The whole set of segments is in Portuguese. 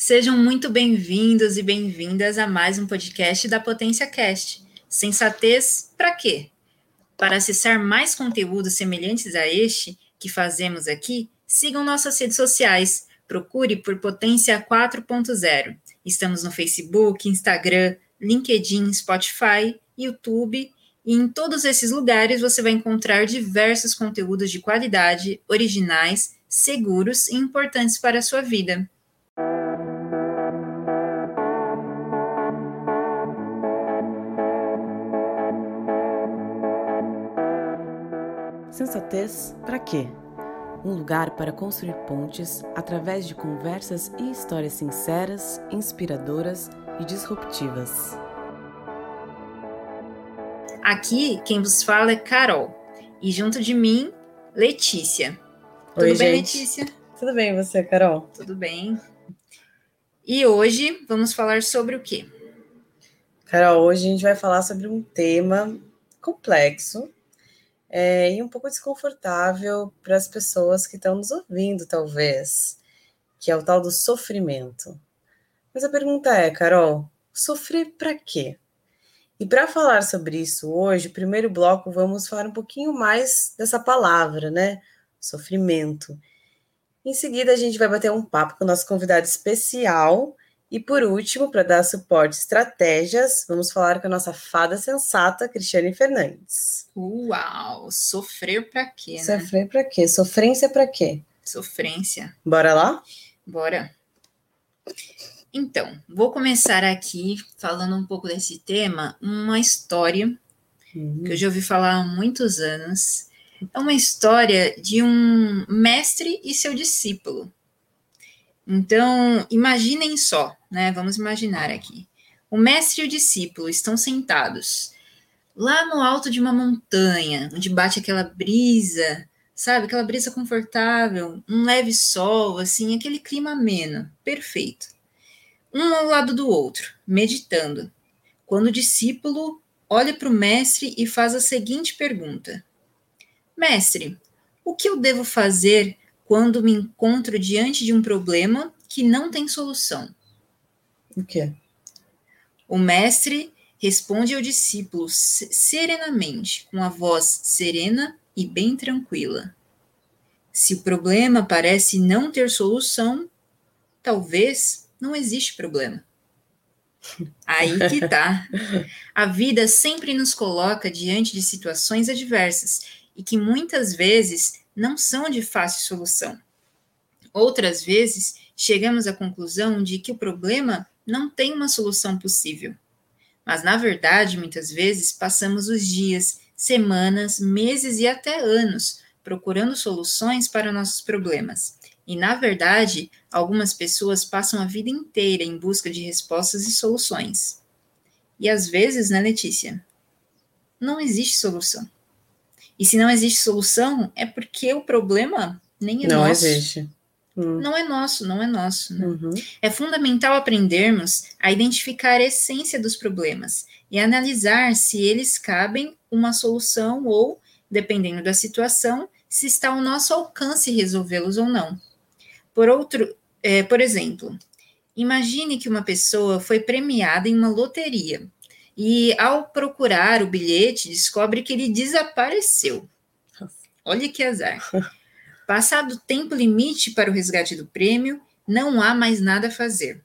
Sejam muito bem-vindos e bem-vindas a mais um podcast da Potência Cast. Sensatez para quê? Para acessar mais conteúdos semelhantes a este que fazemos aqui, sigam nossas redes sociais. Procure por Potência 4.0. Estamos no Facebook, Instagram, LinkedIn, Spotify, YouTube e em todos esses lugares você vai encontrar diversos conteúdos de qualidade, originais, seguros e importantes para a sua vida. Sensatez para quê? Um lugar para construir pontes através de conversas e histórias sinceras, inspiradoras e disruptivas. Aqui quem vos fala é Carol e junto de mim, Letícia. Oi, Tudo bem, gente. Letícia? Tudo bem, você, Carol? Tudo bem. E hoje vamos falar sobre o quê? Carol, hoje a gente vai falar sobre um tema complexo é, e um pouco desconfortável para as pessoas que estão nos ouvindo, talvez, que é o tal do sofrimento. Mas a pergunta é, Carol, sofrer para quê? E para falar sobre isso hoje, primeiro bloco, vamos falar um pouquinho mais dessa palavra, né? Sofrimento. Em seguida, a gente vai bater um papo com o nosso convidado especial. E por último, para dar suporte e estratégias, vamos falar com a nossa fada sensata, Cristiane Fernandes. Uau, sofrer para quê, né? Sofrer para quê? Sofrência para quê? Sofrência. Bora lá? Bora. Então, vou começar aqui falando um pouco desse tema, uma história que eu já ouvi falar há muitos anos. É uma história de um mestre e seu discípulo. Então, imaginem só, né? Vamos imaginar aqui. O mestre e o discípulo estão sentados lá no alto de uma montanha, onde bate aquela brisa, sabe? Aquela brisa confortável, um leve sol, assim, aquele clima ameno, perfeito. Um ao lado do outro, meditando. Quando o discípulo olha para o mestre e faz a seguinte pergunta: Mestre, o que eu devo fazer quando me encontro diante de um problema que não tem solução? O quê? O mestre responde ao discípulo se- serenamente, com a voz serena e bem tranquila. Se o problema parece não ter solução, talvez não existe problema. Aí que tá. A vida sempre nos coloca diante de situações adversas e que muitas vezes não são de fácil solução. Outras vezes, chegamos à conclusão de que o problema não tem uma solução possível. Mas, na verdade, muitas vezes passamos os dias, semanas, meses e até anos procurando soluções para nossos problemas. E, na verdade, algumas pessoas passam a vida inteira em busca de respostas e soluções. E às vezes, né, Letícia? Não existe solução. E se não existe solução, é porque o problema nem é não nosso. existe. Hum, Não é nosso, não é nosso. né? uhum. É fundamental aprendermos a identificar a essência dos problemas e analisar se eles cabem uma solução ou, dependendo da situação, se está ao nosso alcance resolvê-los ou não. Por outro, é, por exemplo, imagine que uma pessoa foi premiada em uma loteria e, ao procurar o bilhete, descobre que ele desapareceu. Olha que azar. Passado o tempo limite para o resgate do prêmio, não há mais nada a fazer.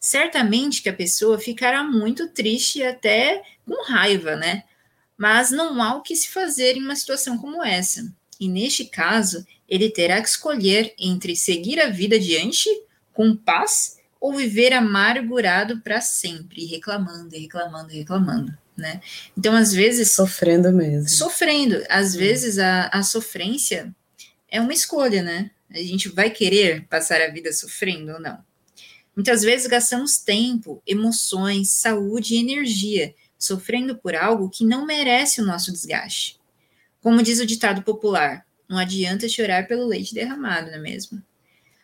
Certamente que a pessoa ficará muito triste e até com raiva, né? Mas não há o que se fazer em uma situação como essa. E neste caso, ele terá que escolher entre seguir a vida adiante com paz ou viver amargurado para sempre, reclamando, e reclamando, e reclamando, né? Então, às vezes, Sofrendo mesmo. sofrendo. Às vezes a, a sofrência é uma escolha, né? A gente vai querer passar a vida sofrendo ou não. Muitas vezes gastamos tempo, emoções, saúde e energia sofrendo por algo que não merece o nosso desgaste. Como diz o ditado popular, não adianta chorar pelo leite derramado, não é mesmo?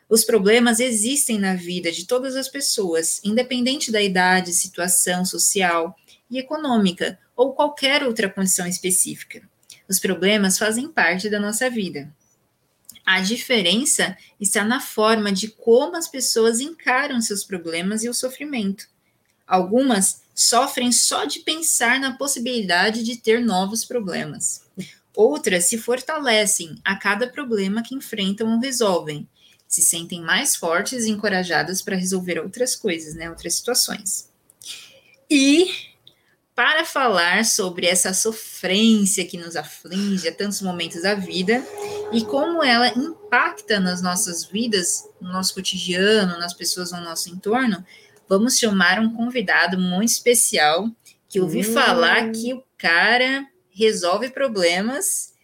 Os problemas existem na vida de todas as pessoas, independente da idade, situação social e econômica ou qualquer outra condição específica. Os problemas fazem parte da nossa vida. A diferença está na forma de como as pessoas encaram seus problemas e o sofrimento. Algumas sofrem só de pensar na possibilidade de ter novos problemas. Outras se fortalecem a cada problema que enfrentam ou resolvem, se sentem mais fortes e encorajadas para resolver outras coisas, né, outras situações. E para falar sobre essa sofrência que nos aflige a tantos momentos da vida e como ela impacta nas nossas vidas, no nosso cotidiano, nas pessoas ao nosso entorno, vamos chamar um convidado muito especial que ouvi hum. falar que o cara resolve problemas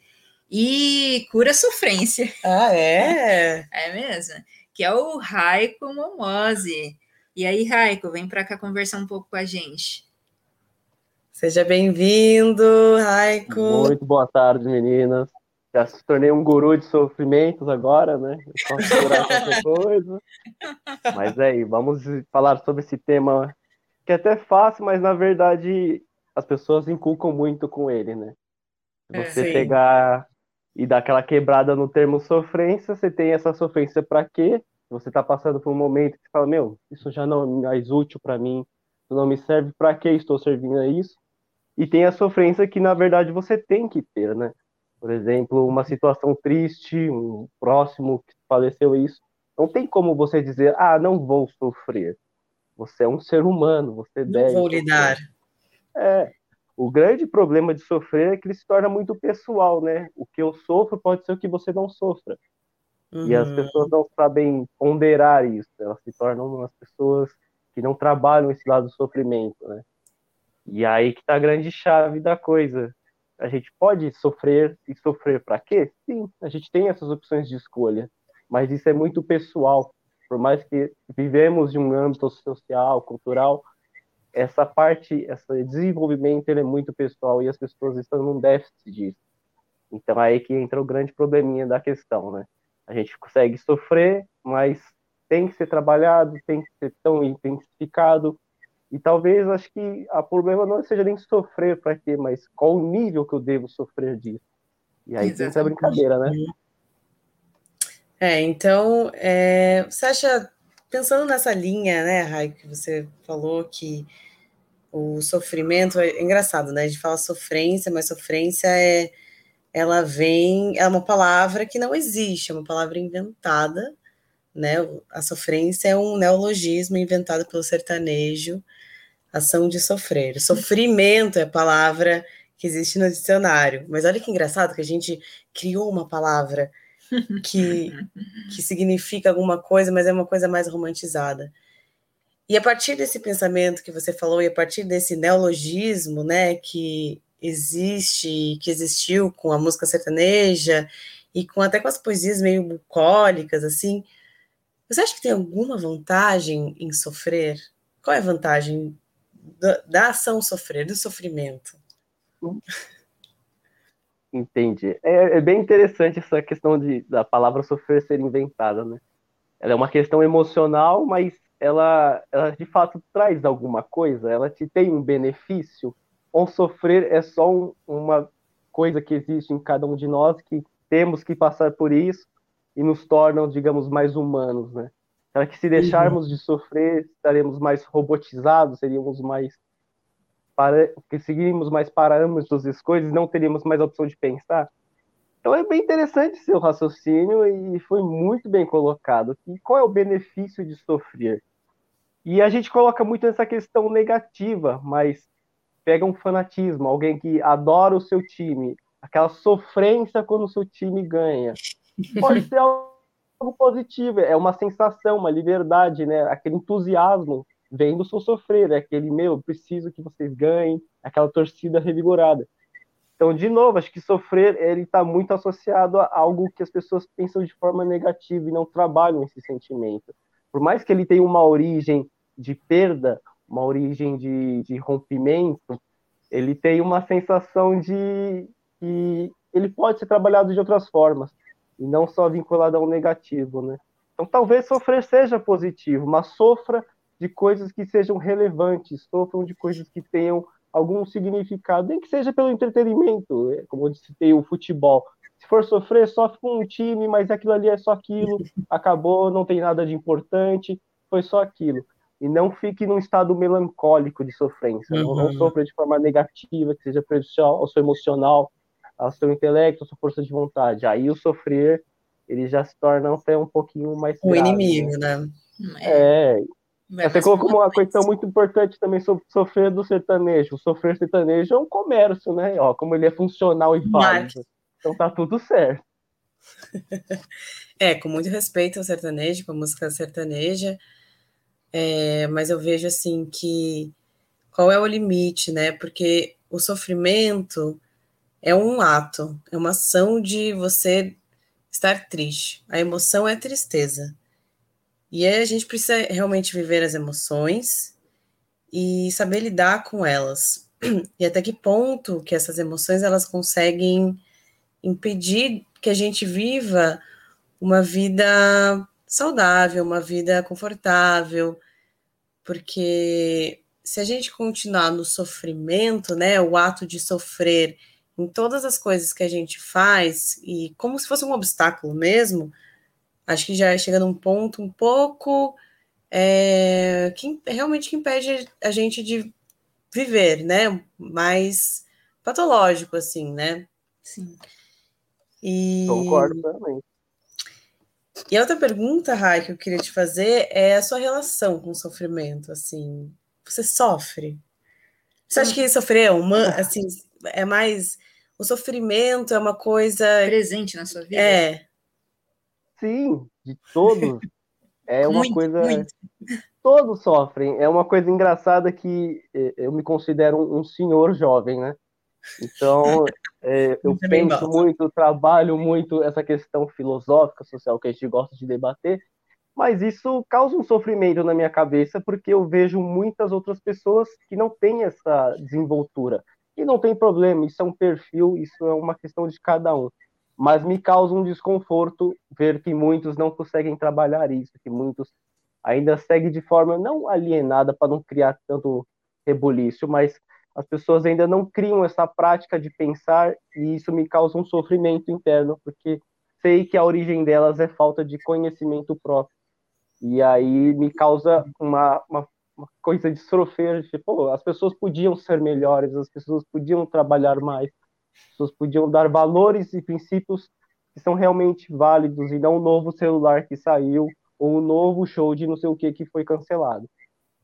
e cura sofrência. Ah, é? É mesmo? Que é o Raiko Momose. E aí, Raiko, vem para cá conversar um pouco com a gente. Seja bem-vindo, Raiko. Muito boa tarde, meninas. Já se tornei um guru de sofrimentos agora, né? Eu posso curar qualquer coisa. Mas é aí, vamos falar sobre esse tema que é até fácil, mas na verdade as pessoas inculcam muito com ele, né? É, você é, pegar e dar aquela quebrada no termo sofrência, você tem essa sofrência para quê? Você está passando por um momento que você fala, meu, isso já não é mais útil para mim, não me serve, para que estou servindo a isso? E tem a sofrência que, na verdade, você tem que ter, né? Por exemplo, uma situação triste, um próximo que faleceu isso, não tem como você dizer, ah, não vou sofrer. Você é um ser humano, você não deve. Não vou lidar. É. O grande problema de sofrer é que ele se torna muito pessoal, né? O que eu sofro pode ser o que você não sofra. Uhum. E as uhum. pessoas não sabem ponderar isso. Elas se tornam umas pessoas que não trabalham esse lado do sofrimento, né? E aí que tá a grande chave da coisa. A gente pode sofrer e sofrer para quê? Sim, a gente tem essas opções de escolha, mas isso é muito pessoal. Por mais que vivemos de um âmbito social, cultural, essa parte, esse desenvolvimento ele é muito pessoal e as pessoas estão num déficit disso. Então aí que entra o grande probleminha da questão, né? A gente consegue sofrer, mas tem que ser trabalhado, tem que ser tão intensificado, e talvez acho que o problema não seja nem sofrer para quê, mas qual o nível que eu devo sofrer disso. E aí tem essa brincadeira, né? É, então, é, você acha, pensando nessa linha, né, Rai, que você falou que o sofrimento é, é engraçado, né? A gente fala sofrência, mas sofrência é ela vem, é uma palavra que não existe, é uma palavra inventada, né? A sofrência é um neologismo inventado pelo sertanejo ação de sofrer. Sofrimento é a palavra que existe no dicionário. Mas olha que engraçado que a gente criou uma palavra que, que significa alguma coisa, mas é uma coisa mais romantizada. E a partir desse pensamento que você falou, e a partir desse neologismo, né, que existe, que existiu com a música sertaneja e com até com as poesias meio bucólicas, assim, você acha que tem alguma vantagem em sofrer? Qual é a vantagem da, da ação sofrer, do sofrimento. Entendi. É, é, bem interessante essa questão de, da palavra sofrer ser inventada, né? Ela é uma questão emocional, mas ela, ela de fato traz alguma coisa, ela te tem um benefício. Ou sofrer é só um, uma coisa que existe em cada um de nós que temos que passar por isso e nos tornam, digamos, mais humanos, né? Será que se deixarmos de sofrer, estaremos mais robotizados, seríamos mais para que mais parâmetros das coisas, não teríamos mais a opção de pensar? Então é bem interessante seu raciocínio e foi muito bem colocado. E qual é o benefício de sofrer? E a gente coloca muito essa questão negativa, mas pega um fanatismo, alguém que adora o seu time, aquela sofrência quando o seu time ganha. Pode ser algo positivo, é uma sensação, uma liberdade, né? Aquele entusiasmo vem do seu sofrer, é aquele, meu, preciso que vocês ganhem, aquela torcida revigorada. Então, de novo, acho que sofrer, ele está muito associado a algo que as pessoas pensam de forma negativa e não trabalham esse sentimento. Por mais que ele tenha uma origem de perda, uma origem de, de rompimento, ele tem uma sensação de que ele pode ser trabalhado de outras formas e não só vinculado ao negativo, né? Então talvez sofrer seja positivo, mas sofra de coisas que sejam relevantes, sofram de coisas que tenham algum significado, nem que seja pelo entretenimento, é, como eu citei o futebol. Se for sofrer, sofre com um time, mas aquilo ali é só aquilo, acabou, não tem nada de importante, foi só aquilo. E não fique num estado melancólico de sofrência. Uhum. Não, não sofra de forma negativa, que seja prejudicial ao seu emocional, ao seu intelecto, à sua força de vontade. Aí o sofrer, ele já se torna até um pouquinho mais. O grave, inimigo, né? né? É. é. Você colocou uma questão muito importante também sobre sofrer do sertanejo. O sofrer sertanejo é um comércio, né? Ó, como ele é funcional e válido. Então tá tudo certo. É, com muito respeito ao sertanejo, com a música sertaneja, é, mas eu vejo assim que qual é o limite, né? Porque o sofrimento é um ato, é uma ação de você estar triste. A emoção é tristeza. E a gente precisa realmente viver as emoções e saber lidar com elas. E até que ponto que essas emoções elas conseguem impedir que a gente viva uma vida saudável, uma vida confortável, porque se a gente continuar no sofrimento, né, o ato de sofrer em todas as coisas que a gente faz e como se fosse um obstáculo mesmo, acho que já chega num ponto um pouco é, que realmente que impede a gente de viver, né, mais patológico assim, né? Sim. E... Concordo também. E a outra pergunta, Rai, que eu queria te fazer é a sua relação com o sofrimento, assim, você sofre? Você acha que sofrer é uma, assim, é mais o sofrimento é uma coisa presente na sua vida? É. Sim, de todos. É uma muito, coisa muito. todos sofrem. É uma coisa engraçada que eh, eu me considero um senhor jovem, né? Então, é, eu penso muito, trabalho muito essa questão filosófica, social que a gente gosta de debater, mas isso causa um sofrimento na minha cabeça porque eu vejo muitas outras pessoas que não têm essa desenvoltura. E não tem problema, isso é um perfil, isso é uma questão de cada um. Mas me causa um desconforto ver que muitos não conseguem trabalhar isso, que muitos ainda seguem de forma não alienada para não criar tanto rebuliço, mas as pessoas ainda não criam essa prática de pensar e isso me causa um sofrimento interno, porque sei que a origem delas é falta de conhecimento próprio. E aí me causa uma, uma, uma coisa de sofrer, tipo, as pessoas podiam ser melhores, as pessoas podiam trabalhar mais, as pessoas podiam dar valores e princípios que são realmente válidos e não o novo celular que saiu ou o novo show de não sei o que que foi cancelado.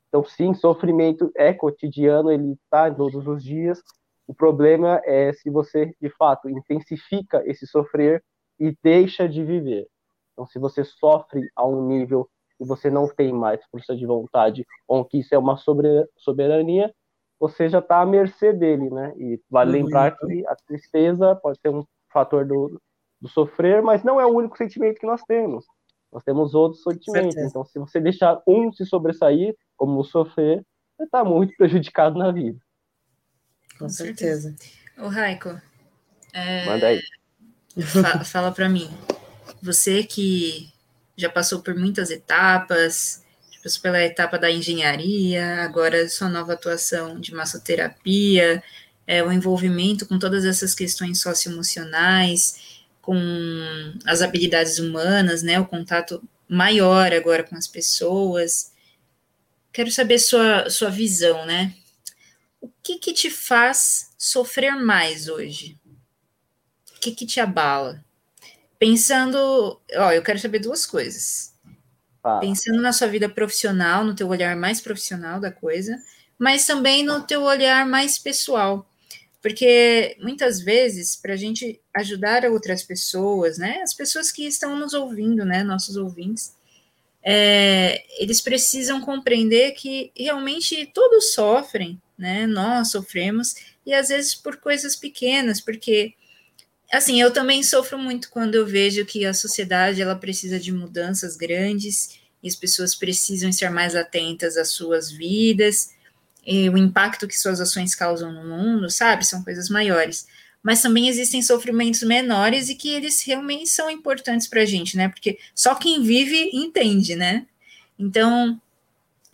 Então, sim, sofrimento é cotidiano, ele está todos os dias. O problema é se você, de fato, intensifica esse sofrer e deixa de viver. Então, se você sofre a um nível que você não tem mais força de vontade, ou que isso é uma soberania, você já está à mercê dele, né? E vale uhum. lembrar que a tristeza pode ser um fator do, do sofrer, mas não é o único sentimento que nós temos. Nós temos outros sentimentos. Então, se você deixar um se sobressair, como o sofrer, você está muito prejudicado na vida. Com certeza. O Raico, é... manda aí. Fa fala para mim, você que já passou por muitas etapas, passou pela etapa da engenharia, agora sua nova atuação de massoterapia, é, o envolvimento com todas essas questões socioemocionais, com as habilidades humanas, né, o contato maior agora com as pessoas. Quero saber sua, sua visão, né? O que que te faz sofrer mais hoje? O que que te abala? Pensando, ó, eu quero saber duas coisas. Ah. Pensando na sua vida profissional, no teu olhar mais profissional da coisa, mas também no teu olhar mais pessoal. Porque muitas vezes, para a gente ajudar outras pessoas, né, as pessoas que estão nos ouvindo, né, nossos ouvintes, é, eles precisam compreender que realmente todos sofrem, né? Nós sofremos, e às vezes por coisas pequenas, porque assim, eu também sofro muito quando eu vejo que a sociedade ela precisa de mudanças grandes e as pessoas precisam estar mais atentas às suas vidas, e o impacto que suas ações causam no mundo, sabe? São coisas maiores mas também existem sofrimentos menores e que eles realmente são importantes para a gente, né? Porque só quem vive entende, né? Então,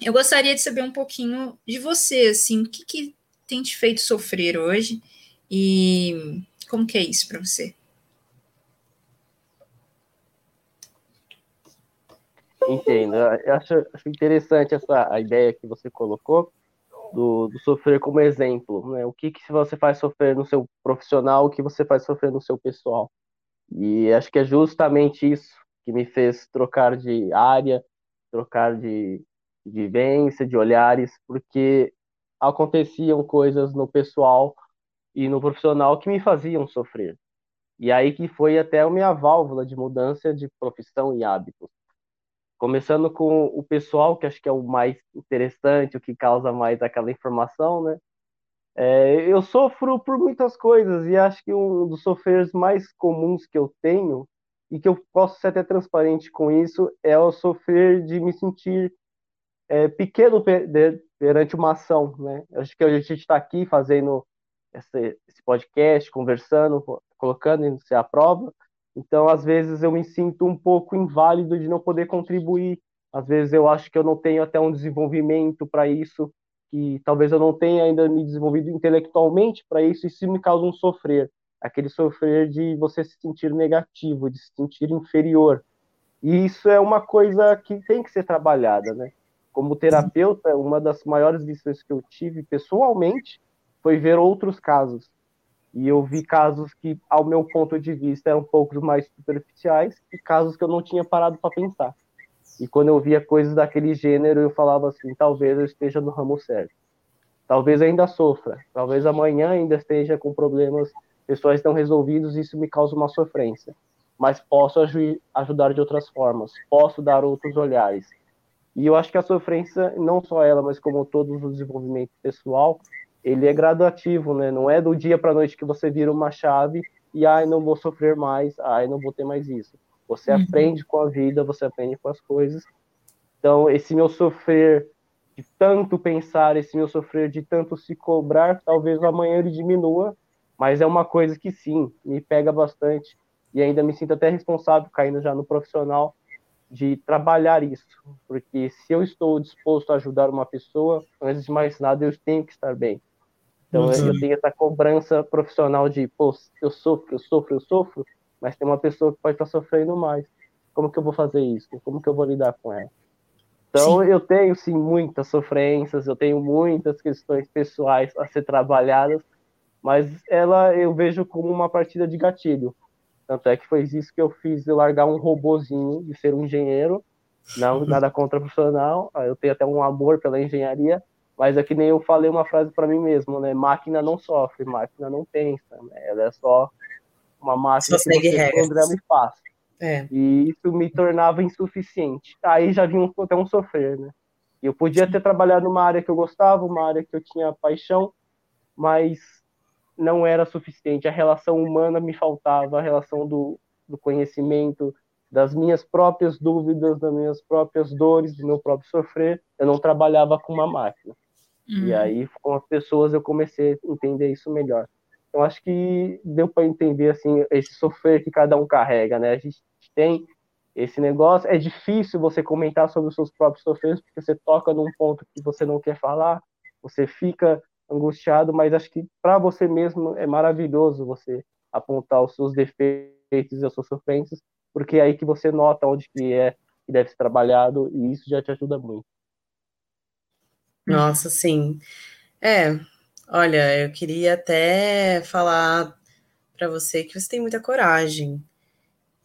eu gostaria de saber um pouquinho de você, assim, o que, que tem te feito sofrer hoje e como que é isso para você? Entendo. Eu acho, acho, interessante essa a ideia que você colocou do, do, sofrer como exemplo. Né? O que, que você faz sofrer no seu profissional, o que você faz sofrer no seu pessoal. E acho que é justamente isso que me fez trocar de área, trocar de, de vivência, de olhares, porque aconteciam coisas no pessoal e no profissional que me faziam sofrer. E aí que foi até a minha válvula de mudança de profissão e hábitos. Começando com o pessoal, que acho que é o mais interessante, o que causa mais aquela informação, né? É, eu sofro por muitas coisas e acho que um dos sofreres mais comuns que eu tenho e que eu posso ser até transparente com isso é o sofrer de me sentir é, pequeno perante uma ação, né? Acho que a gente está aqui fazendo esse, esse, podcast, conversando, colocando isso à prova. Então, às vezes eu me sinto um pouco inválido de não poder contribuir. Às vezes eu acho que eu não tenho até um desenvolvimento para isso, que talvez eu não tenha ainda me desenvolvido intelectualmente para isso, e isso me causa um sofrer. Aquele sofrer de você se sentir negativo, de se sentir inferior. E isso é uma coisa que tem que ser trabalhada, né? Como terapeuta, uma das maiores lições que eu tive pessoalmente foi ver outros casos. E eu vi casos que, ao meu ponto de vista, eram um pouco mais superficiais e casos que eu não tinha parado para pensar. E quando eu via coisas daquele gênero, eu falava assim: talvez eu esteja no ramo certo. Talvez ainda sofra. Talvez amanhã ainda esteja com problemas pessoais não resolvidos e isso me causa uma sofrência. Mas posso ajudar de outras formas. Posso dar outros olhares. E eu acho que a sofrência, não só ela, mas como todo o desenvolvimento pessoal, ele é gradativo, né? Não é do dia para noite que você vira uma chave e ai, não vou sofrer mais, ai, não vou ter mais isso. Você uhum. aprende com a vida, você aprende com as coisas. Então, esse meu sofrer de tanto pensar, esse meu sofrer de tanto se cobrar, talvez amanhã ele diminua, mas é uma coisa que sim, me pega bastante e ainda me sinto até responsável, caindo já no profissional, de trabalhar isso, porque se eu estou disposto a ajudar uma pessoa, antes de mais nada, eu tenho que estar bem. Então uhum. eu tenho essa cobrança profissional de, pô, eu sofro, eu sofro, eu sofro, mas tem uma pessoa que pode estar sofrendo mais. Como que eu vou fazer isso? Como que eu vou lidar com ela? Então sim. eu tenho sim muitas sofrências, eu tenho muitas questões pessoais a ser trabalhadas, mas ela eu vejo como uma partida de gatilho tanto é que foi isso que eu fiz de largar um robozinho, de ser um engenheiro, não nada contra profissional, eu tenho até um amor pela engenharia, mas é que nem eu falei uma frase para mim mesmo, né? Máquina não sofre, máquina não pensa, né? Ela é só uma máquina só que você programa e faz. É. E isso me tornava insuficiente. Aí já vinha até um sofrer, né? Eu podia ter trabalhado numa área que eu gostava, uma área que eu tinha paixão, mas não era suficiente. A relação humana me faltava, a relação do, do conhecimento, das minhas próprias dúvidas, das minhas próprias dores, do meu próprio sofrer. Eu não trabalhava com uma máquina. Uhum. E aí, com as pessoas, eu comecei a entender isso melhor. Eu acho que deu para entender assim esse sofrer que cada um carrega, né? A gente tem esse negócio. É difícil você comentar sobre os seus próprios sofreres porque você toca num ponto que você não quer falar, você fica angustiado, mas acho que para você mesmo é maravilhoso você apontar os seus defeitos e as suas sofrências, porque é aí que você nota onde que é que deve ser trabalhado e isso já te ajuda muito. Nossa, sim. É, olha, eu queria até falar para você que você tem muita coragem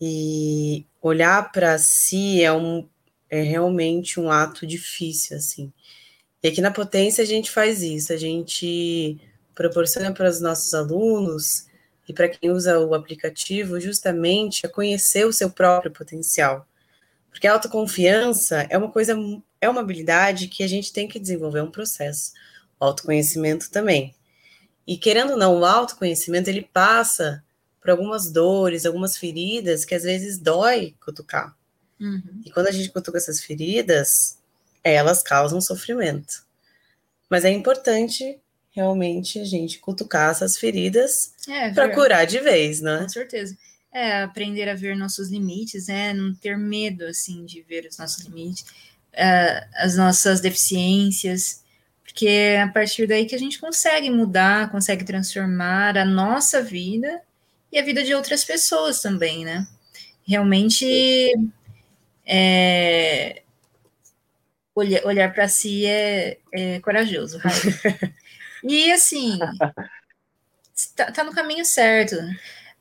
e olhar para si é um é realmente um ato difícil assim. E aqui na Potência a gente faz isso, a gente proporciona para os nossos alunos e para quem usa o aplicativo justamente a conhecer o seu próprio potencial. Porque a autoconfiança é uma coisa, é uma habilidade que a gente tem que desenvolver é um processo. O autoconhecimento também. E querendo ou não, o autoconhecimento ele passa por algumas dores, algumas feridas que às vezes dói cutucar. Uhum. E quando a gente cutuca essas feridas, elas causam sofrimento. Mas é importante realmente a gente cutucar essas feridas é, para curar de vez, né? Com certeza. É, aprender a ver nossos limites, né? Não ter medo, assim, de ver os nossos limites, uh, as nossas deficiências, porque é a partir daí que a gente consegue mudar, consegue transformar a nossa vida e a vida de outras pessoas também, né? Realmente é, olhar, olhar para si é, é corajoso, E assim, tá, tá, no caminho certo.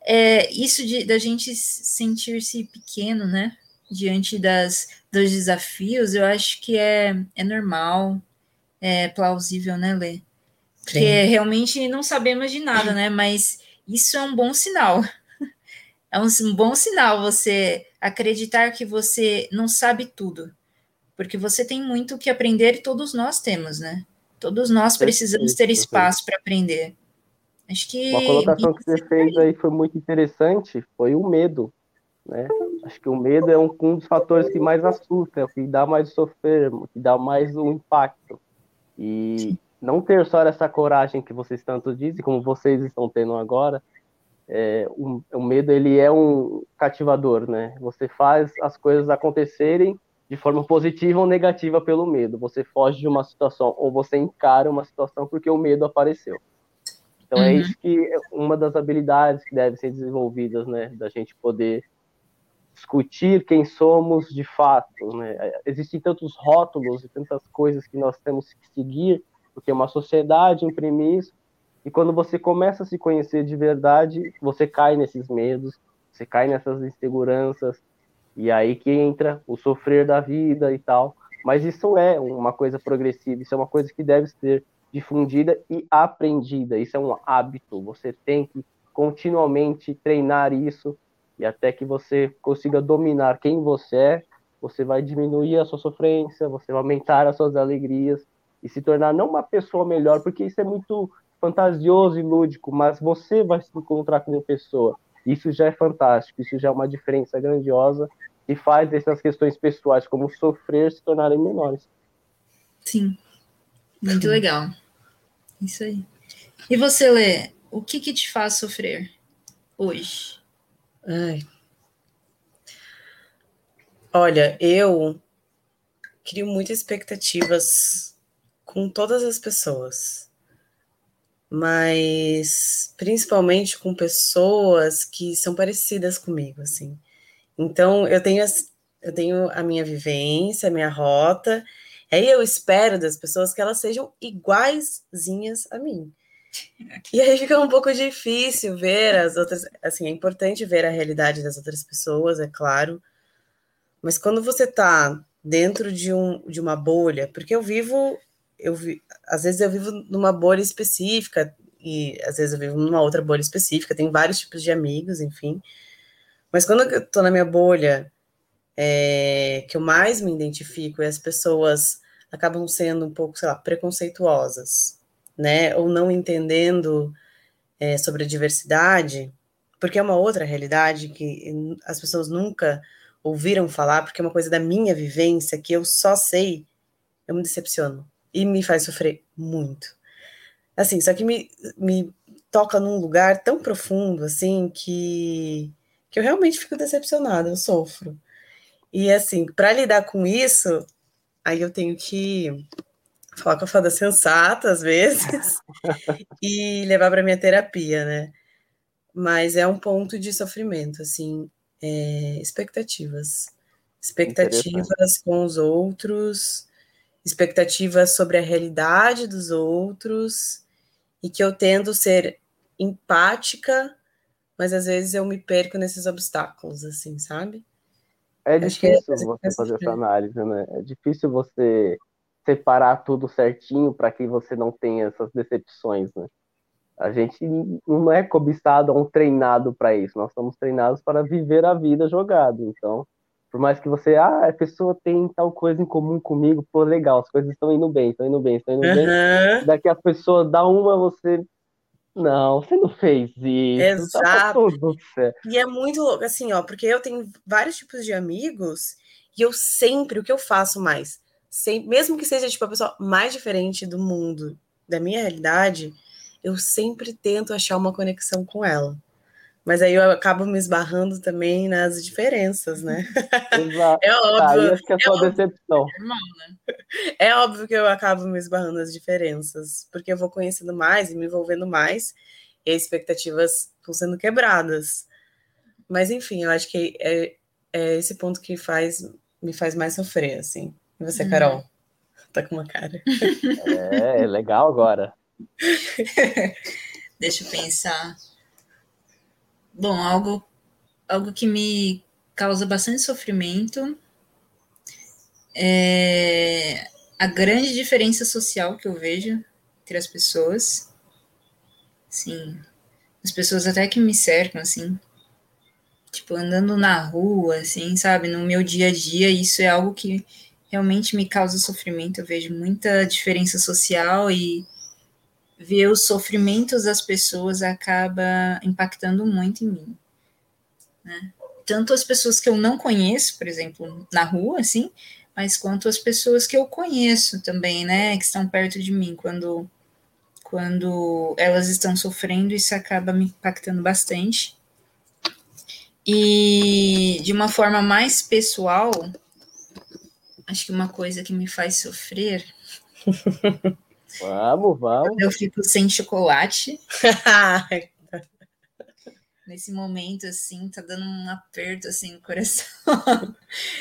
É, isso de, da gente sentir-se pequeno, né? Diante das, dos desafios, eu acho que é, é normal, é plausível, né, Lê? Porque realmente não sabemos de nada, né? Mas isso é um bom sinal. É um, um bom sinal você acreditar que você não sabe tudo. Porque você tem muito que aprender e todos nós temos, né? Todos nós precisamos ter espaço para aprender. Acho que. Uma colocação que você fez aí foi muito interessante, foi o medo. Né? Acho que o medo é um, um dos fatores que mais assusta, é o que dá mais sofrer, que dá mais um impacto. E não ter só essa coragem que vocês tanto dizem, como vocês estão tendo agora, é, o, o, medo ele é um cativador, né? Você faz as coisas acontecerem de forma positiva ou negativa pelo medo. Você foge de uma situação ou você encara uma situação porque o medo apareceu. Então é uhum. é isso que é uma das habilidades que devem ser desenvolvidas, né? Da gente poder discutir quem somos de fato, né? Existem tantos rótulos e tantas coisas que nós temos que seguir porque uma sociedade imprime isso e quando você começa a se conhecer de verdade, você cai nesses medos, você cai nessas inseguranças, e aí que entra o sofrer da vida e tal. Mas isso é uma coisa progressiva, isso é uma coisa que deve ser difundida e aprendida. Isso é um hábito. Você tem que continuamente treinar isso e até que você consiga dominar quem você é, você vai diminuir a sua sofrência, você vai aumentar as suas alegrias e se tornar não uma pessoa melhor, porque isso é muito fantasioso e lúdico, mas você vai se encontrar como pessoa. Isso já é fantástico, isso já é uma diferença grandiosa e faz essas questões pessoais, como sofrer, se tornarem menores. Sim, muito legal. Isso aí. E você, Lê, o que, que te faz sofrer hoje? Ai. Olha, eu crio muitas expectativas com todas as pessoas mas principalmente com pessoas que são parecidas comigo, assim. Então, eu tenho, as, eu tenho a minha vivência, a minha rota, aí eu espero das pessoas que elas sejam iguaizinhas a mim. E aí fica um pouco difícil ver as outras, assim, é importante ver a realidade das outras pessoas, é claro, mas quando você tá dentro de, um, de uma bolha, porque eu vivo eu vi, às vezes eu vivo numa bolha específica e às vezes eu vivo numa outra bolha específica, tenho vários tipos de amigos, enfim. Mas quando eu tô na minha bolha, é, que eu mais me identifico e as pessoas acabam sendo um pouco, sei lá, preconceituosas, né? Ou não entendendo é, sobre a diversidade, porque é uma outra realidade que as pessoas nunca ouviram falar, porque é uma coisa da minha vivência que eu só sei, eu me decepciono e me faz sofrer muito. Assim, só que me, me toca num lugar tão profundo, assim, que, que eu realmente fico decepcionada, eu sofro. E, assim, para lidar com isso, aí eu tenho que falar com a fada sensata, às vezes, e levar para minha terapia, né? Mas é um ponto de sofrimento, assim, é, expectativas. Expectativas com os outros, expectativas sobre a realidade dos outros e que eu tendo ser empática, mas às vezes eu me perco nesses obstáculos, assim, sabe? É difícil é você fazer essa análise, né? É difícil você separar tudo certinho para que você não tenha essas decepções, né? A gente não é cobiçado ou treinado para isso, nós somos treinados para viver a vida jogado. Então, por mais que você, ah, a pessoa tem tal coisa em comum comigo, pô, legal, as coisas estão indo bem, estão indo bem, estão indo uhum. bem. Daqui a pessoa dá uma, você. Não, você não fez isso. Tá Exato. Tá e é muito louco, assim, ó, porque eu tenho vários tipos de amigos e eu sempre, o que eu faço mais? Sempre, mesmo que seja tipo a pessoa mais diferente do mundo, da minha realidade, eu sempre tento achar uma conexão com ela. Mas aí eu acabo me esbarrando também nas diferenças, né? Exato. É óbvio. Aí acho que é, é decepção. Né? É óbvio que eu acabo me esbarrando nas diferenças, porque eu vou conhecendo mais e me envolvendo mais, e as expectativas vão sendo quebradas. Mas enfim, eu acho que é, é esse ponto que faz me faz mais sofrer, assim. E você. Carol? Tá com uma cara. É, é legal agora. Deixa eu pensar. Bom, algo, algo que me causa bastante sofrimento é a grande diferença social que eu vejo entre as pessoas. Sim, as pessoas até que me cercam, assim, tipo, andando na rua, assim, sabe, no meu dia a dia, isso é algo que realmente me causa sofrimento. Eu vejo muita diferença social e ver os sofrimentos das pessoas acaba impactando muito em mim, né? Tanto as pessoas que eu não conheço, por exemplo, na rua, assim, mas quanto as pessoas que eu conheço também, né, que estão perto de mim, quando quando elas estão sofrendo, isso acaba me impactando bastante. E de uma forma mais pessoal, acho que uma coisa que me faz sofrer. vamos, vamos. Eu fico sem chocolate. Nesse momento, assim, tá dando um aperto assim no coração.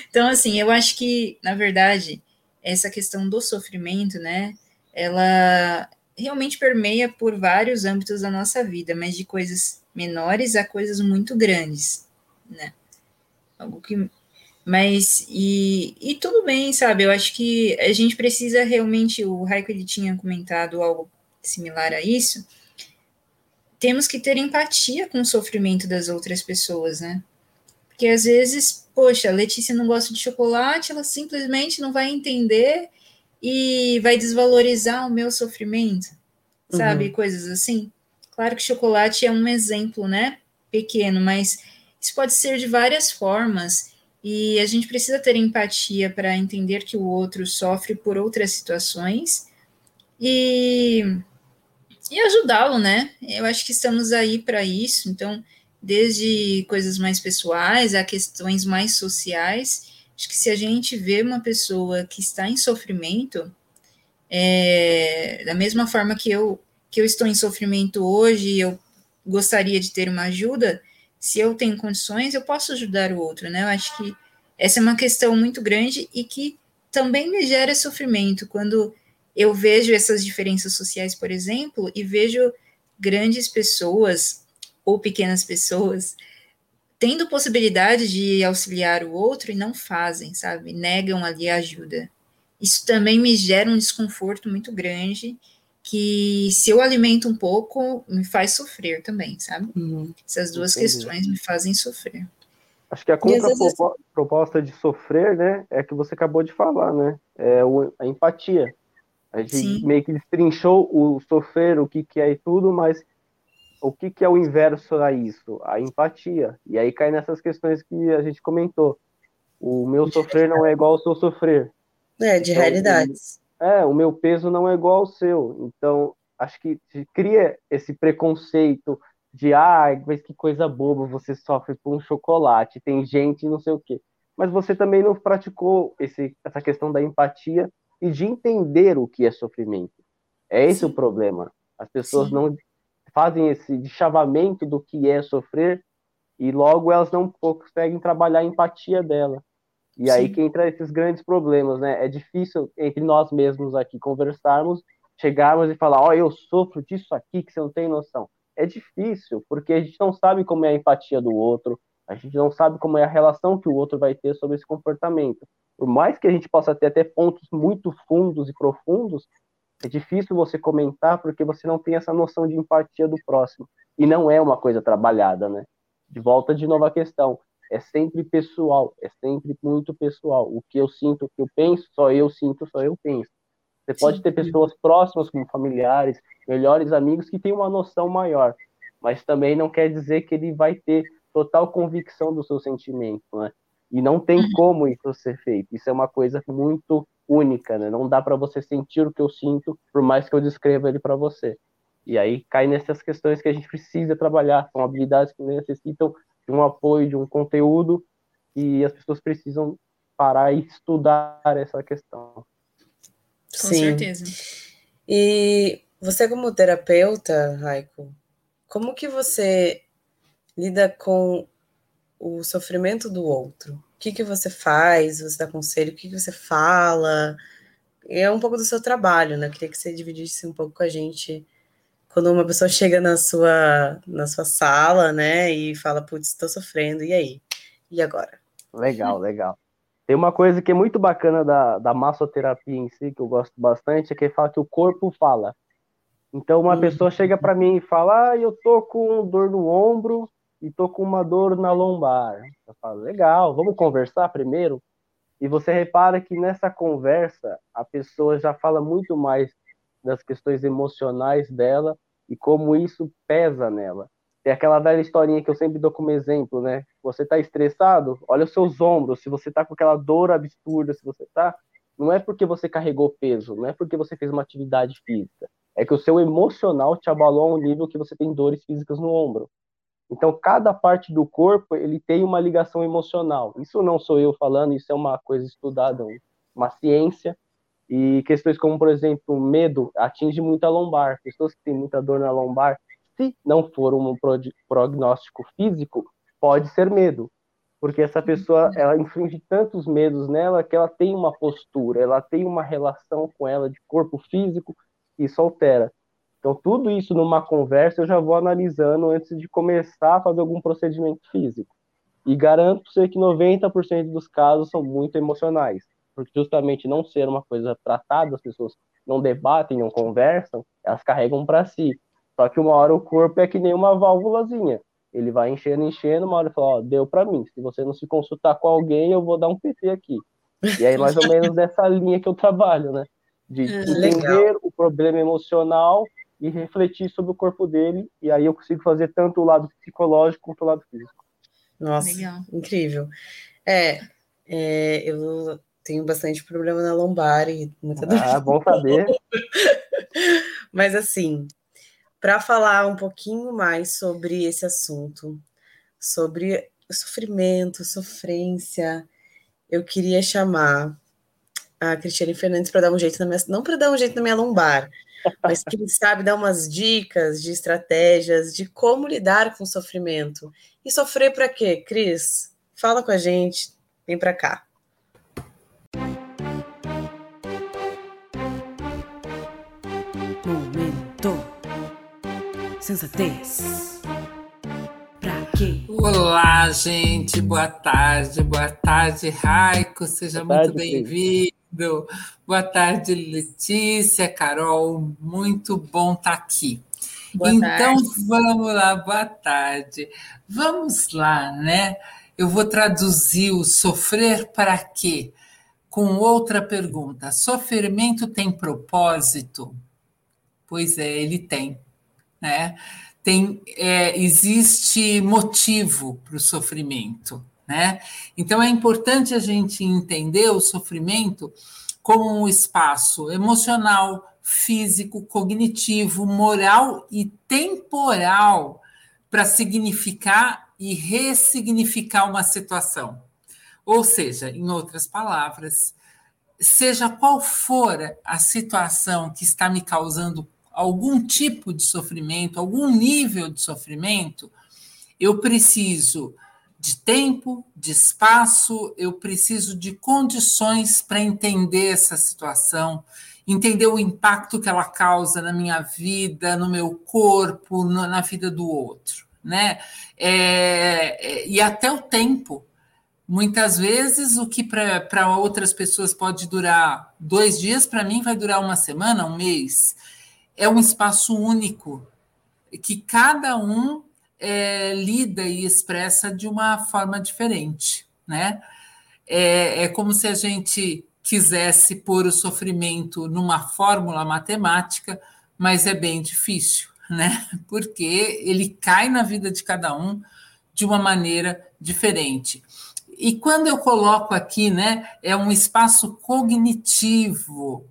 então, assim, eu acho que, na verdade, essa questão do sofrimento, né? Ela realmente permeia por vários âmbitos da nossa vida, mas de coisas menores a coisas muito grandes, né? Algo que mas, e, e tudo bem, sabe? Eu acho que a gente precisa realmente, o Raico ele tinha comentado algo similar a isso, temos que ter empatia com o sofrimento das outras pessoas, né? Porque às vezes, poxa, a Letícia não gosta de chocolate, ela simplesmente não vai entender e vai desvalorizar o meu sofrimento, sabe? Uhum. Coisas assim. Claro que chocolate é um exemplo, né? Pequeno, mas isso pode ser de várias formas. E a gente precisa ter empatia para entender que o outro sofre por outras situações e, e ajudá-lo, né? Eu acho que estamos aí para isso. Então, desde coisas mais pessoais a questões mais sociais, acho que se a gente vê uma pessoa que está em sofrimento, é, da mesma forma que eu que eu estou em sofrimento hoje, eu gostaria de ter uma ajuda, se eu tenho condições, eu posso ajudar o outro, né? Eu acho que essa é uma questão muito grande e que também me gera sofrimento quando eu vejo essas diferenças sociais, por exemplo, e vejo grandes pessoas ou pequenas pessoas tendo possibilidade de auxiliar o outro e não fazem, sabe? Negam ali a ajuda. Isso também me gera um desconforto muito grande que se eu alimento um pouco, me faz sofrer também, sabe? Uhum. Essas duas Entendi. questões me fazem sofrer. Acho que a contraproposta de sofrer, né, é que você acabou de falar, né? É a empatia. A gente Sim. meio que destrinchou o sofrer, o que, que é e tudo, mas o que, que é o inverso a isso? A empatia. E aí cai nessas questões que a gente comentou. O meu sofrer não é igual ao seu sofrer. É, de então, realidades. É, o meu peso não é igual ao seu. Então, acho que cria esse preconceito de, ah, mas que coisa boba, você sofre por um chocolate, tem gente não sei o quê. Mas você também não praticou esse, essa questão da empatia e de entender o que é sofrimento. É esse Sim. o problema. As pessoas Sim. não fazem esse chavamento do que é sofrer e logo elas não conseguem trabalhar a empatia dela. E Sim. aí que entra esses grandes problemas, né? É difícil entre nós mesmos aqui conversarmos, chegarmos e falar, ó, oh, eu sofro disso aqui que você não tem noção. É difícil, porque a gente não sabe como é a empatia do outro, a gente não sabe como é a relação que o outro vai ter sobre esse comportamento. Por mais que a gente possa ter até pontos muito fundos e profundos, é difícil você comentar porque você não tem essa noção de empatia do próximo. E não é uma coisa trabalhada, né? De volta de novo à questão é sempre pessoal, é sempre muito pessoal. O que eu sinto, o que eu penso, só eu sinto, só eu penso. Você pode Sim. ter pessoas próximas, como familiares, melhores amigos, que têm uma noção maior, mas também não quer dizer que ele vai ter total convicção do seu sentimento, né? E não tem uhum. como isso ser feito. Isso é uma coisa muito única, né? Não dá para você sentir o que eu sinto, por mais que eu descreva ele para você. E aí cai nessas questões que a gente precisa trabalhar, são habilidades que necessitam de um apoio, de um conteúdo, e as pessoas precisam parar e estudar essa questão. Com Sim. certeza. E você como terapeuta, Raiko, como que você lida com o sofrimento do outro? que, que você faz, você dá conselho, o que, que você fala. É um pouco do seu trabalho, né? Eu queria que você dividisse um pouco com a gente quando uma pessoa chega na sua, na sua sala, né, e fala, putz, estou sofrendo, e aí? E agora? Legal, legal. Tem uma coisa que é muito bacana da, da massoterapia em si, que eu gosto bastante, é que fala que o corpo fala. Então, uma uhum. pessoa chega para mim e fala, ah, eu tô com dor no ombro e tô com uma dor na lombar. Eu falo, legal, vamos conversar primeiro? E você repara que nessa conversa, a pessoa já fala muito mais das questões emocionais dela e como isso pesa nela. Tem aquela velha historinha que eu sempre dou como exemplo, né? Você está estressado, olha os seus ombros, se você está com aquela dor absurda, se você está, não é porque você carregou peso, não é porque você fez uma atividade física, é que o seu emocional te abalou a um nível que você tem dores físicas no ombro. Então, cada parte do corpo, ele tem uma ligação emocional. Isso não sou eu falando, isso é uma coisa estudada, uma ciência, e questões como, por exemplo, medo atinge muito a lombar. Pessoas que têm muita dor na lombar, se não for um prognóstico físico, pode ser medo. Porque essa pessoa, ela infringe tantos medos nela que ela tem uma postura, ela tem uma relação com ela de corpo físico e isso altera. Então, tudo isso numa conversa eu já vou analisando antes de começar a fazer algum procedimento físico. E garanto você que 90% dos casos são muito emocionais porque justamente não ser uma coisa tratada, as pessoas não debatem, não conversam, elas carregam para si. Só que uma hora o corpo é que nem uma válvulazinha. Ele vai enchendo, enchendo, uma hora fala, ó, deu para mim. Se você não se consultar com alguém, eu vou dar um PT aqui. E aí, mais ou menos dessa linha que eu trabalho, né? De ah, entender Legal. o problema emocional e refletir sobre o corpo dele, e aí eu consigo fazer tanto o lado psicológico quanto o lado físico. Nossa, Legal. incrível. É, é, eu tenho bastante problema na lombar e muita dor. Ah, bom saber. Mas assim, para falar um pouquinho mais sobre esse assunto, sobre sofrimento, sofrência, eu queria chamar a Cristiane Fernandes para dar um jeito na minha, não para dar um jeito na minha lombar, mas quem sabe dar umas dicas de estratégias de como lidar com o sofrimento. E sofrer para quê, Cris? Fala com a gente, vem para cá. Sensatez. Pra quê? Olá, gente, boa tarde, boa tarde, Raico, seja boa muito bem-vindo. Boa tarde, Letícia, Carol, muito bom estar tá aqui. Boa então tarde. vamos lá, boa tarde. Vamos lá, né? Eu vou traduzir o sofrer para quê? Com outra pergunta. Sofrimento tem propósito? Pois é, ele tem né? Tem, é, existe motivo para o sofrimento, né? Então é importante a gente entender o sofrimento como um espaço emocional, físico, cognitivo, moral e temporal para significar e ressignificar uma situação. Ou seja, em outras palavras, seja qual for a situação que está me causando algum tipo de sofrimento, algum nível de sofrimento, eu preciso de tempo, de espaço, eu preciso de condições para entender essa situação, entender o impacto que ela causa na minha vida, no meu corpo, na vida do outro, né? É, é, e até o tempo. Muitas vezes o que para outras pessoas pode durar dois dias, para mim vai durar uma semana, um mês é um espaço único que cada um é, lida e expressa de uma forma diferente, né? É, é como se a gente quisesse pôr o sofrimento numa fórmula matemática, mas é bem difícil, né? Porque ele cai na vida de cada um de uma maneira diferente. E quando eu coloco aqui, né, é um espaço cognitivo,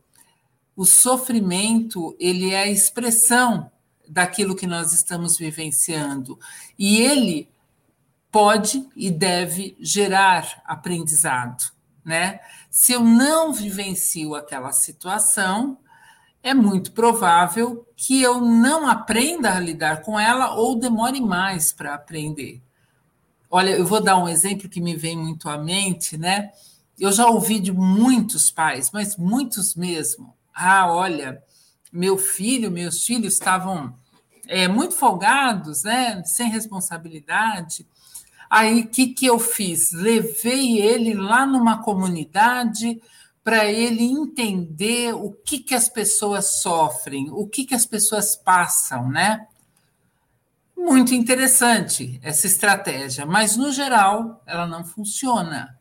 o sofrimento ele é a expressão daquilo que nós estamos vivenciando e ele pode e deve gerar aprendizado, né? Se eu não vivencio aquela situação, é muito provável que eu não aprenda a lidar com ela ou demore mais para aprender. Olha, eu vou dar um exemplo que me vem muito à mente, né? Eu já ouvi de muitos pais, mas muitos mesmo. Ah, olha, meu filho, meus filhos estavam é, muito folgados, né? Sem responsabilidade. Aí, o que, que eu fiz? Levei ele lá numa comunidade para ele entender o que, que as pessoas sofrem, o que, que as pessoas passam, né? Muito interessante essa estratégia, mas no geral ela não funciona.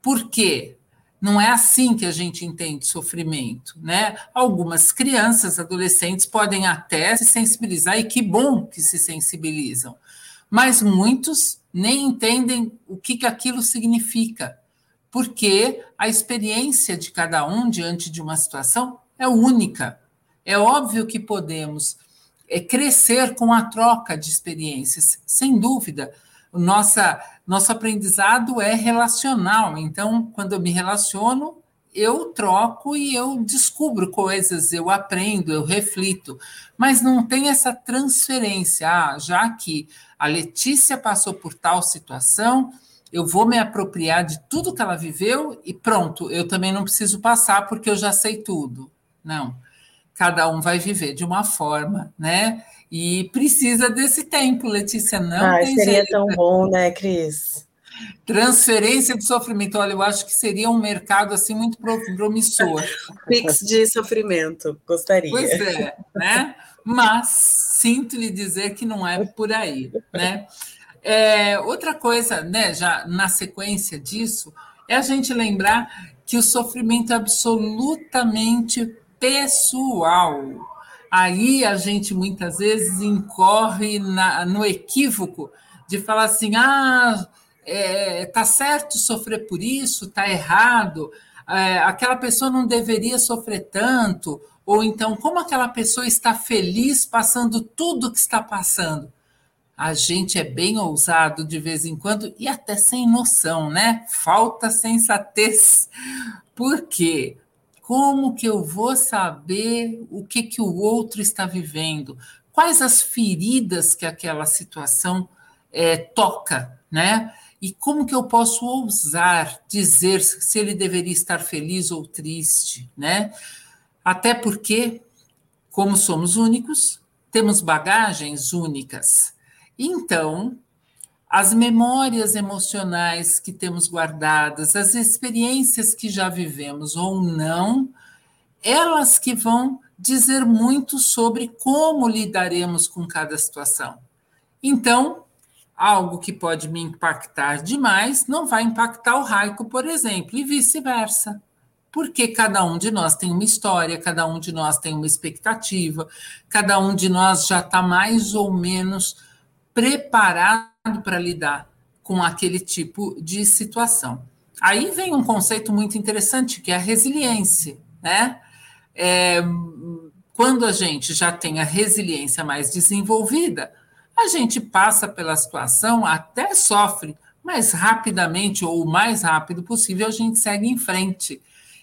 Por quê? Não é assim que a gente entende sofrimento, né? Algumas crianças, adolescentes podem até se sensibilizar e que bom que se sensibilizam, mas muitos nem entendem o que, que aquilo significa, porque a experiência de cada um diante de uma situação é única. É óbvio que podemos é crescer com a troca de experiências, sem dúvida. Nossa, nosso aprendizado é relacional, então, quando eu me relaciono, eu troco e eu descubro coisas, eu aprendo, eu reflito, mas não tem essa transferência. Ah, já que a Letícia passou por tal situação, eu vou me apropriar de tudo que ela viveu e pronto, eu também não preciso passar porque eu já sei tudo. Não cada um vai viver de uma forma, né? E precisa desse tempo, Letícia, não Ai, seria jeito. tão bom, né, Cris? Transferência de sofrimento. Olha, eu acho que seria um mercado assim muito promissor. Pix de sofrimento, gostaria. Pois é, né? Mas sinto lhe dizer que não é por aí, né? É, outra coisa, né, já na sequência disso, é a gente lembrar que o sofrimento é absolutamente pessoal. Aí a gente muitas vezes incorre na, no equívoco de falar assim: ah, é, tá certo sofrer por isso, tá errado, é, aquela pessoa não deveria sofrer tanto, ou então como aquela pessoa está feliz passando tudo que está passando. A gente é bem ousado de vez em quando e até sem noção, né? Falta sensatez. Por quê? Como que eu vou saber o que, que o outro está vivendo? Quais as feridas que aquela situação é, toca, né? E como que eu posso ousar dizer se ele deveria estar feliz ou triste, né? Até porque, como somos únicos, temos bagagens únicas. Então, as memórias emocionais que temos guardadas, as experiências que já vivemos ou não, elas que vão dizer muito sobre como lidaremos com cada situação. Então, algo que pode me impactar demais não vai impactar o Raico, por exemplo, e vice-versa. Porque cada um de nós tem uma história, cada um de nós tem uma expectativa, cada um de nós já está mais ou menos preparado para lidar com aquele tipo de situação. Aí vem um conceito muito interessante que é a resiliência, né? É, quando a gente já tem a resiliência mais desenvolvida, a gente passa pela situação, até sofre, mas rapidamente ou o mais rápido possível a gente segue em frente.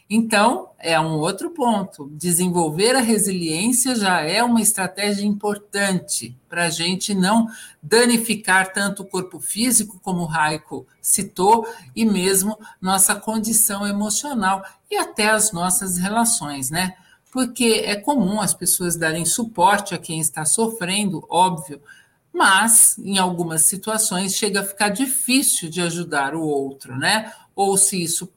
Então, é um outro ponto. Desenvolver a resiliência já é uma estratégia importante para a gente não danificar tanto o corpo físico, como o Raico citou, e mesmo nossa condição emocional e até as nossas relações, né? Porque é comum as pessoas darem suporte a quem está sofrendo, óbvio, mas em algumas situações chega a ficar difícil de ajudar o outro, né? Ou se isso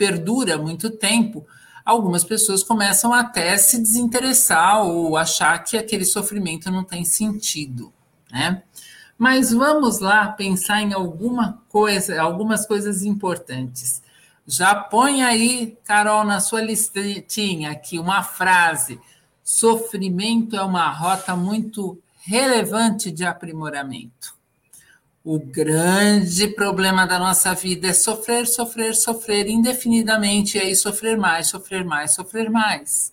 perdura muito tempo, algumas pessoas começam até se desinteressar ou achar que aquele sofrimento não tem sentido, né? Mas vamos lá pensar em alguma coisa, algumas coisas importantes. Já põe aí, Carol, na sua listinha aqui uma frase: sofrimento é uma rota muito relevante de aprimoramento. O grande problema da nossa vida é sofrer, sofrer, sofrer indefinidamente, e aí sofrer mais, sofrer mais, sofrer mais.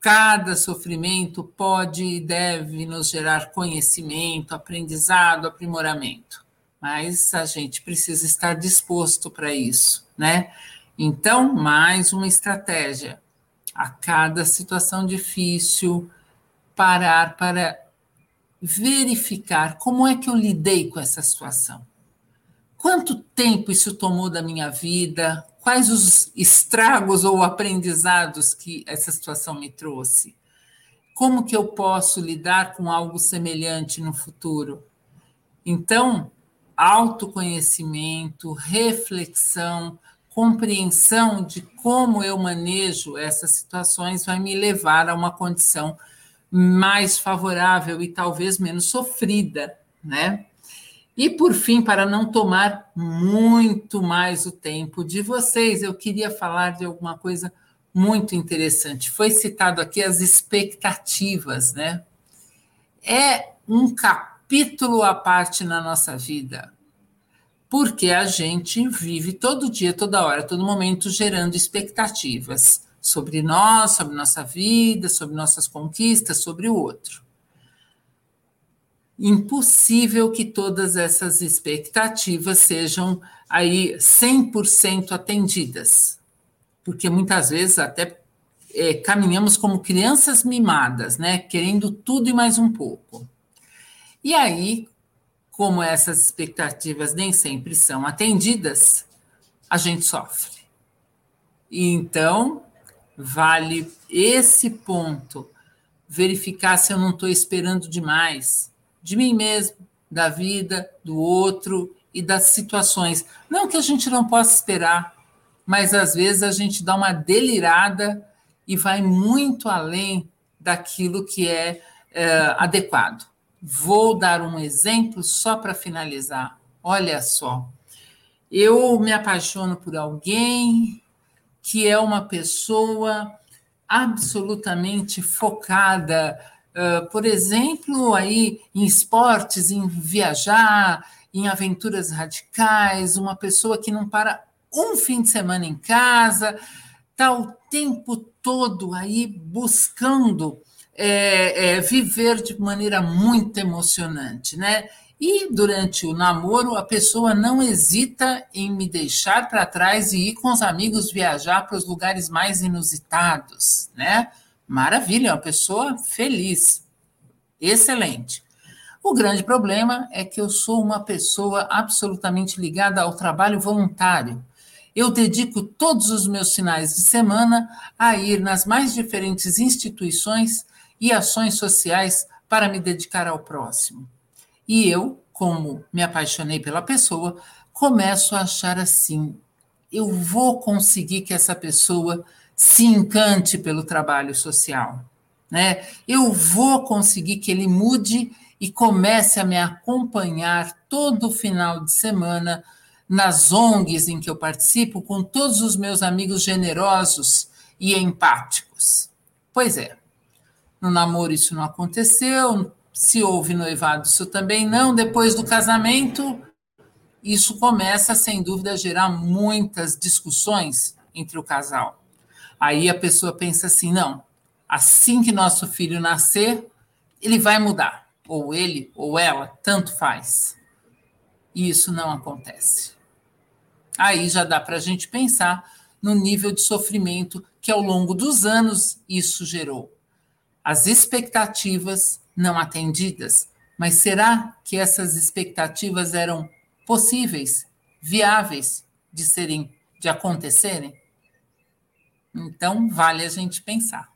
Cada sofrimento pode e deve nos gerar conhecimento, aprendizado, aprimoramento, mas a gente precisa estar disposto para isso, né? Então, mais uma estratégia. A cada situação difícil, parar para verificar como é que eu lidei com essa situação. Quanto tempo isso tomou da minha vida? Quais os estragos ou aprendizados que essa situação me trouxe? Como que eu posso lidar com algo semelhante no futuro? Então, autoconhecimento, reflexão, compreensão de como eu manejo essas situações vai me levar a uma condição mais favorável e talvez menos sofrida, né? E por fim, para não tomar muito mais o tempo de vocês, eu queria falar de alguma coisa muito interessante. Foi citado aqui as expectativas, né? É um capítulo à parte na nossa vida porque a gente vive todo dia, toda hora, todo momento gerando expectativas sobre nós, sobre nossa vida, sobre nossas conquistas, sobre o outro. Impossível que todas essas expectativas sejam aí 100% atendidas, porque muitas vezes até é, caminhamos como crianças mimadas, né, querendo tudo e mais um pouco. E aí, como essas expectativas nem sempre são atendidas, a gente sofre. Então, vale esse ponto, verificar se eu não estou esperando demais de mim mesmo, da vida, do outro e das situações. Não que a gente não possa esperar, mas às vezes a gente dá uma delirada e vai muito além daquilo que é, é adequado. Vou dar um exemplo só para finalizar. Olha só, eu me apaixono por alguém que é uma pessoa absolutamente focada, uh, por exemplo, aí em esportes, em viajar, em aventuras radicais, uma pessoa que não para um fim de semana em casa, está o tempo todo aí buscando é, é, viver de maneira muito emocionante, né? E durante o namoro, a pessoa não hesita em me deixar para trás e ir com os amigos viajar para os lugares mais inusitados, né? Maravilha, é uma pessoa feliz, excelente. O grande problema é que eu sou uma pessoa absolutamente ligada ao trabalho voluntário. Eu dedico todos os meus finais de semana a ir nas mais diferentes instituições e ações sociais para me dedicar ao próximo. E eu, como me apaixonei pela pessoa, começo a achar assim: eu vou conseguir que essa pessoa se encante pelo trabalho social, né? Eu vou conseguir que ele mude e comece a me acompanhar todo final de semana nas ONGs em que eu participo com todos os meus amigos generosos e empáticos. Pois é, no namoro isso não aconteceu, se houve noivado isso também não. Depois do casamento, isso começa, sem dúvida, a gerar muitas discussões entre o casal. Aí a pessoa pensa assim: não, assim que nosso filho nascer, ele vai mudar. Ou ele ou ela, tanto faz. E isso não acontece. Aí já dá para a gente pensar no nível de sofrimento que ao longo dos anos isso gerou as expectativas não atendidas. Mas será que essas expectativas eram possíveis, viáveis de serem, de acontecerem? Então, vale a gente pensar.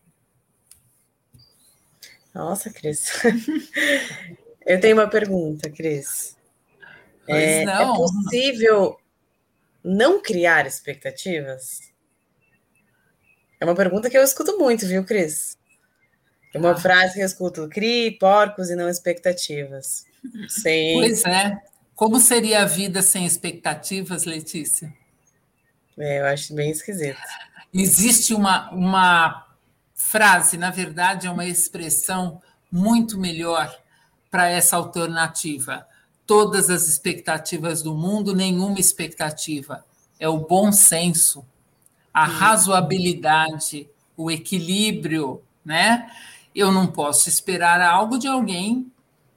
Nossa, Cris. Eu tenho uma pergunta, Cris. É, é, possível não criar expectativas? É uma pergunta que eu escuto muito, viu, Cris? É uma ah. frase que eu escuto: crie porcos e não expectativas. Sim. Pois é. Como seria a vida sem expectativas, Letícia? É, eu acho bem esquisito. Existe uma, uma frase, na verdade, é uma expressão muito melhor para essa alternativa. Todas as expectativas do mundo, nenhuma expectativa. É o bom senso, a razoabilidade, o equilíbrio, né? Eu não posso esperar algo de alguém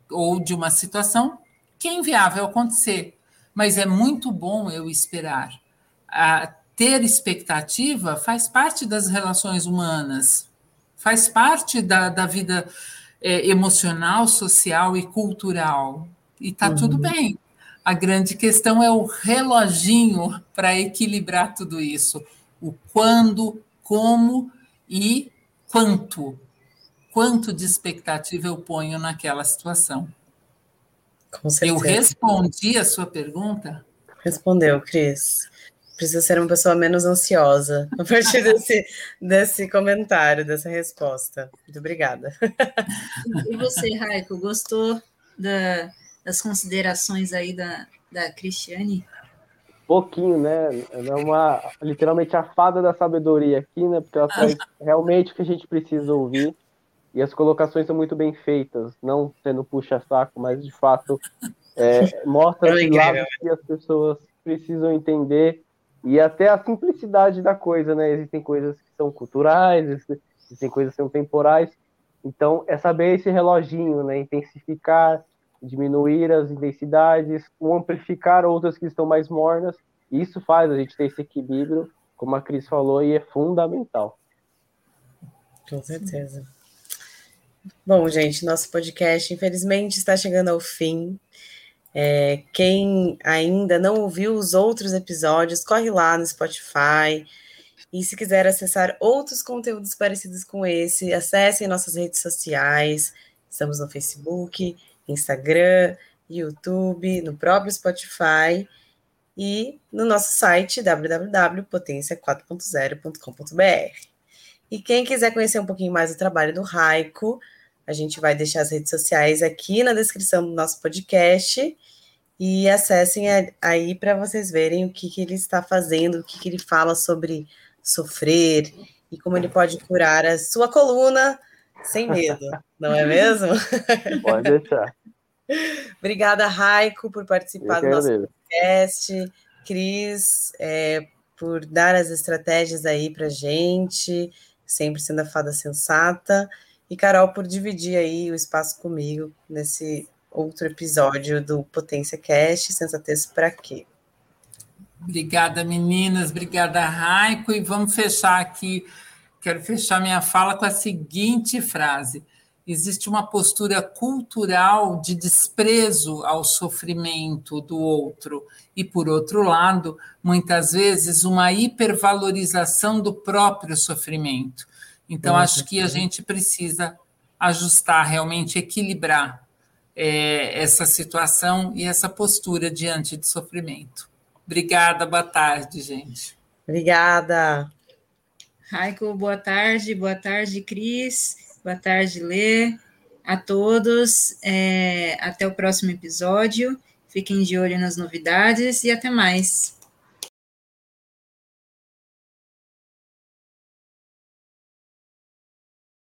ou de uma situação que é inviável acontecer, mas é muito bom eu esperar. A ter expectativa faz parte das relações humanas, faz parte da, da vida é, emocional, social e cultural. E está uhum. tudo bem. A grande questão é o reloginho para equilibrar tudo isso. O quando, como e quanto. Quanto de expectativa eu ponho naquela situação. Eu respondi a sua pergunta? Respondeu, Cris. Precisa ser uma pessoa menos ansiosa a partir desse, desse comentário, dessa resposta. Muito obrigada. E você, Raico, gostou da, das considerações aí da, da Cristiane? Pouquinho, né? Ela é uma, literalmente a fada da sabedoria aqui, né? Porque ela faz realmente o que a gente precisa ouvir. E as colocações são muito bem feitas, não sendo puxa-saco, mas de fato é, mostra os lados que as pessoas precisam entender e até a simplicidade da coisa, né? Existem coisas que são culturais, existem coisas que são temporais. Então, é saber esse reloginho, né? Intensificar, diminuir as intensidades, amplificar outras que estão mais mornas. Isso faz a gente ter esse equilíbrio, como a Cris falou, e é fundamental. Com certeza. Bom, gente, nosso podcast, infelizmente, está chegando ao fim. É, quem ainda não ouviu os outros episódios, corre lá no Spotify. E se quiser acessar outros conteúdos parecidos com esse, acessem nossas redes sociais. Estamos no Facebook, Instagram, YouTube, no próprio Spotify e no nosso site www.potência4.0.com.br. E quem quiser conhecer um pouquinho mais do trabalho do Raico, a gente vai deixar as redes sociais aqui na descrição do nosso podcast e acessem aí para vocês verem o que, que ele está fazendo, o que, que ele fala sobre sofrer e como ele pode curar a sua coluna sem medo, não é mesmo? Pode deixar. Obrigada, Raico, por participar do nosso podcast. Cris, é, por dar as estratégias aí para gente, sempre sendo a fada sensata. E Carol, por dividir aí o espaço comigo nesse outro episódio do Potência Cast, Sensatez para quê? Obrigada, meninas. Obrigada, Raico. E vamos fechar aqui. Quero fechar minha fala com a seguinte frase: existe uma postura cultural de desprezo ao sofrimento do outro, e, por outro lado, muitas vezes, uma hipervalorização do próprio sofrimento. Então, acho que a gente precisa ajustar, realmente equilibrar é, essa situação e essa postura diante de sofrimento. Obrigada, boa tarde, gente. Obrigada. Raico, boa tarde, boa tarde, Cris, boa tarde, Lê, a todos. É, até o próximo episódio. Fiquem de olho nas novidades e até mais.